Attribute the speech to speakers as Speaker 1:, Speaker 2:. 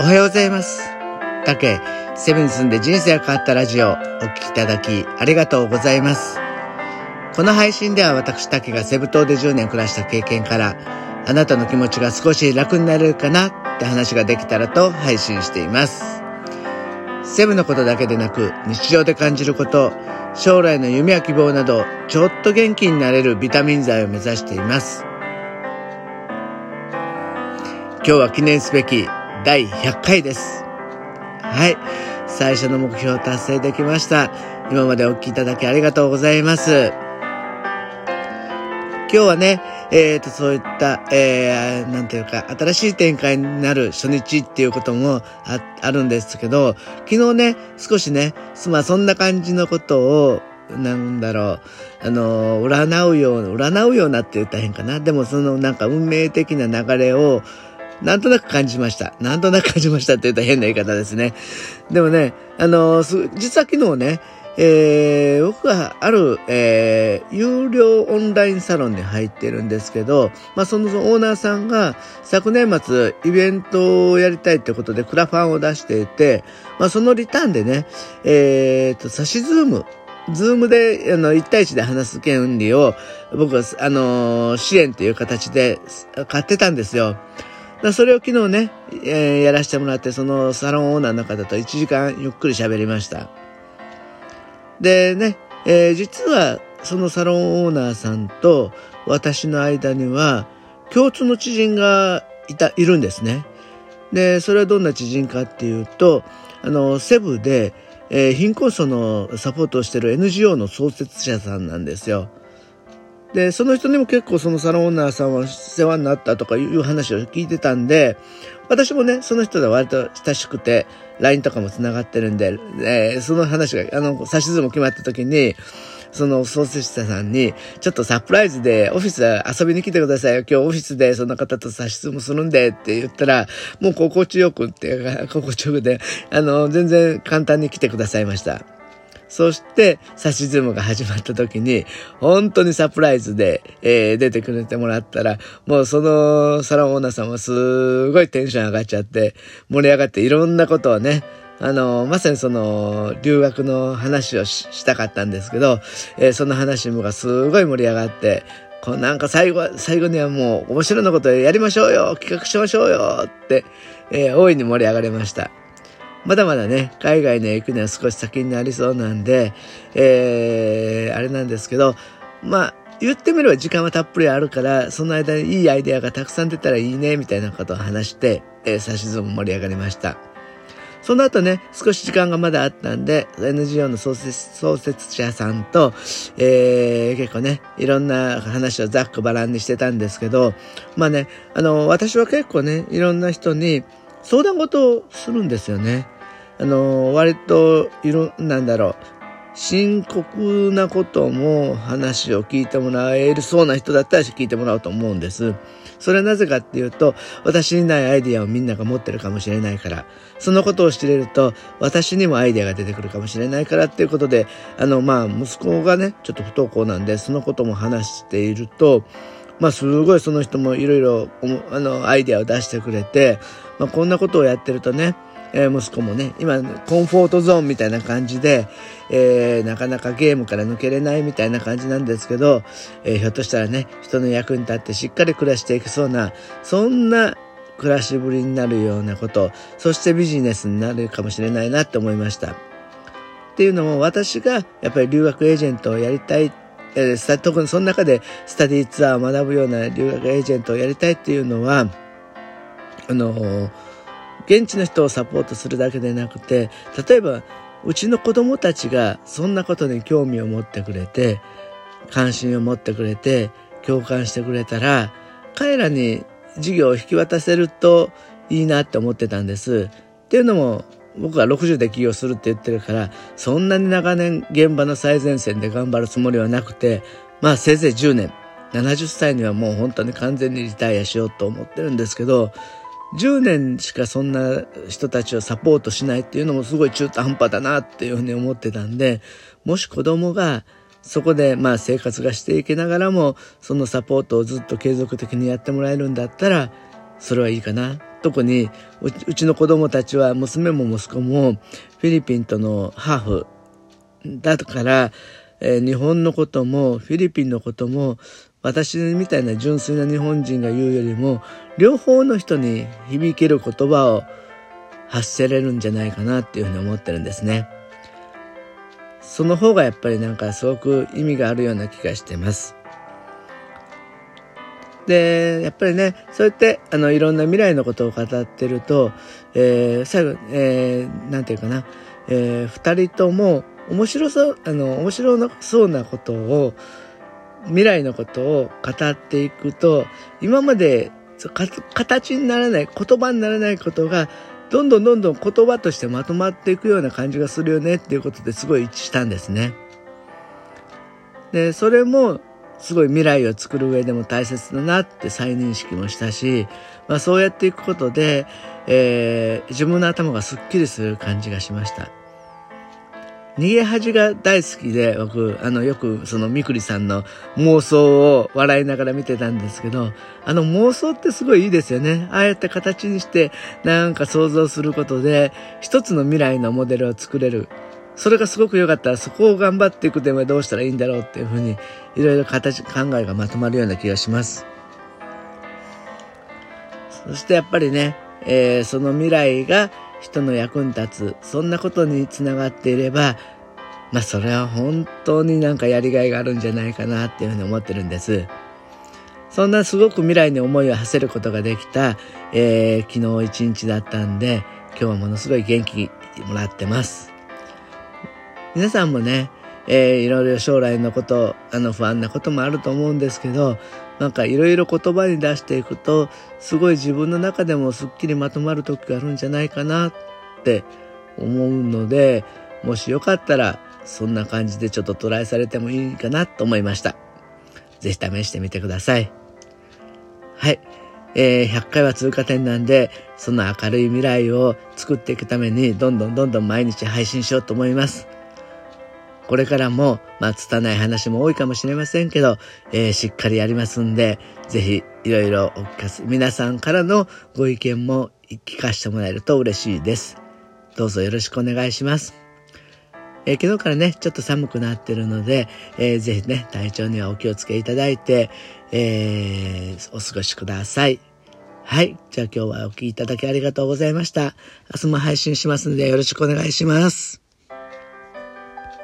Speaker 1: おはようございます。たけ、セブンに住んで人生が変わったラジオ、お聴きいただき、ありがとうございます。この配信では私、たけがセブ島で10年暮らした経験から、あなたの気持ちが少し楽になれるかなって話ができたらと配信しています。セブのことだけでなく、日常で感じること、将来の夢や希望など、ちょっと元気になれるビタミン剤を目指しています。今日は記念すべき第100回です。はい。最初の目標達成できました。今までお聞きいただきありがとうございます。今日はね、えっ、ー、と、そういった、えー、なんていうか、新しい展開になる初日っていうこともああるんですけど、昨日ね、少しね、まあそんな感じのことを、なんだろう、あの、占うような、占うようなって言ったら変かな。でもそのなんか運命的な流れを、なんとなく感じました。なんとなく感じましたって言ったら変な言い方ですね。でもね、あの、実は昨日ね、えー、僕がある、えー、有料オンラインサロンに入ってるんですけど、まあ、そのオーナーさんが昨年末イベントをやりたいってことでクラファンを出していて、まあ、そのリターンでね、えー、と、サシ Zoom、Zoom で、あの、1対1で話す権利を、僕は、あの支援という形で買ってたんですよ。だそれを昨日ね、えー、やらせてもらって、そのサロンオーナーの方と1時間ゆっくり喋りました。でね、えー、実はそのサロンオーナーさんと私の間には共通の知人がいた、いるんですね。で、それはどんな知人かっていうと、あの、セブで、えー、貧困層のサポートをしている NGO の創設者さんなんですよ。で、その人にも結構そのサロンオーナーさんは世話になったとかいう話を聞いてたんで、私もね、その人で割と親しくて、LINE とかも繋がってるんで、えー、その話が、あの、指図も決まった時に、その創設者さんに、ちょっとサプライズでオフィス遊びに来てくださいよ。今日オフィスでその方と差しもするんでって言ったら、もう心地よくって、心地よくで、あの、全然簡単に来てくださいました。そして、サシズムが始まった時に、本当にサプライズで、えー、出てくれてもらったら、もうそのサロンオーナーさんはすごいテンション上がっちゃって、盛り上がっていろんなことをね、あの、まさにその、留学の話をしたかったんですけど、えー、その話もがすごい盛り上がって、こうなんか最後、最後にはもう面白いなことやりましょうよ企画しましょうよって、えー、大いに盛り上がりました。まだまだね、海外に行くには少し先になりそうなんで、えー、あれなんですけど、まあ、言ってみれば時間はたっぷりあるから、その間にいいアイデアがたくさん出たらいいね、みたいなことを話して、えー、指図も盛り上がりました。その後ね、少し時間がまだあったんで、NGO の創設創設者さんと、えー、結構ね、いろんな話をざっくばらんにしてたんですけど、まあね、あの、私は結構ね、いろんな人に相談事をするんですよね。あの、割と、いろ、なんだろう、深刻なことも話を聞いてもらえるそうな人だったら聞いてもらおうと思うんです。それはなぜかっていうと、私にないアイディアをみんなが持ってるかもしれないから、そのことを知れると、私にもアイディアが出てくるかもしれないからっていうことで、あの、まあ、息子がね、ちょっと不登校なんで、そのことも話していると、まあ、すごいその人もいろいろ、あの、アイディアを出してくれて、まあ、こんなことをやってるとね、えー、息子もね、今、コンフォートゾーンみたいな感じで、えー、なかなかゲームから抜けれないみたいな感じなんですけど、えー、ひょっとしたらね、人の役に立ってしっかり暮らしていけそうな、そんな暮らしぶりになるようなこと、そしてビジネスになるかもしれないなって思いました。っていうのも、私がやっぱり留学エージェントをやりたいえ、特にその中でスタディツアーを学ぶような留学エージェントをやりたいっていうのは、あの現地の人をサポートするだけでなくて、例えば、うちの子供たちがそんなことに興味を持ってくれて、関心を持ってくれて、共感してくれたら、彼らに授業を引き渡せるといいなって思ってたんです。っていうのも、僕は60で起業するって言ってるから、そんなに長年現場の最前線で頑張るつもりはなくて、まあせいぜい10年、70歳にはもう本当に完全にリタイアしようと思ってるんですけど、10年しかそんな人たちをサポートしないっていうのもすごい中途半端だなっていうふうに思ってたんで、もし子供がそこでまあ生活がしていきながらもそのサポートをずっと継続的にやってもらえるんだったらそれはいいかな。特にうちの子供たちは娘も息子もフィリピンとのハーフだから、えー、日本のこともフィリピンのことも私みたいな純粋な日本人が言うよりも両方の人に響ける言葉を発せれるんじゃないかなっていうふうに思ってるんですね。その方がやっぱりなんかすごく意味があるような気がしてます。で、やっぱりね、そうやってあのいろんな未来のことを語ってると、えー、最後、えー、なんていうかな、えー、二人とも面白そう、あの、面白そうなことを、未来のことを語っていくと、今まで形にならない、言葉にならないことが、どんどんどんどん言葉としてまとまっていくような感じがするよねっていうことですごい一致したんですね。で、それもすごい未来を作る上でも大切だなって再認識もしたし、まあそうやっていくことで、えー、自分の頭がスッキリする感じがしました。逃げ恥が大好きで、僕、あの、よくそのみくりさんの妄想を笑いながら見てたんですけど、あの妄想ってすごいいいですよね。ああやって形にして、なんか想像することで、一つの未来のモデルを作れる。それがすごく良かったら、そこを頑張っていくためにどうしたらいいんだろうっていうふうに、いろいろ形、考えがまとまるような気がします。そしてやっぱりね、えー、その未来が人の役に立つ、そんなことにつながっていれば、まあそれは本当になんかやりがいがあるんじゃないかなっていうふうに思ってるんです。そんなすごく未来に思いを馳せることができた、えー、昨日一日だったんで、今日はものすごい元気もらってます。皆さんもね、えー、いろいろ将来のこと、あの不安なこともあると思うんですけど、なんかいろいろ言葉に出していくと、すごい自分の中でもすっきりまとまる時があるんじゃないかなって思うので、もしよかったら、そんな感じでちょっとトライされてもいいかなと思いました。ぜひ試してみてください。はい。えー、100回は通過点なんで、その明るい未来を作っていくために、どんどんどんどん毎日配信しようと思います。これからも、まあ、拙い話も多いかもしれませんけど、えー、しっかりやりますんで、ぜひ、いろいろお聞かせ、皆さんからのご意見も聞かせてもらえると嬉しいです。どうぞよろしくお願いします。えー、昨日からね、ちょっと寒くなってるので、えー、ぜひね、体調にはお気をつけいただいて、えー、お過ごしください。はい。じゃあ今日はお聴きいただきありがとうございました。明日も配信しますのでよろしくお願いします。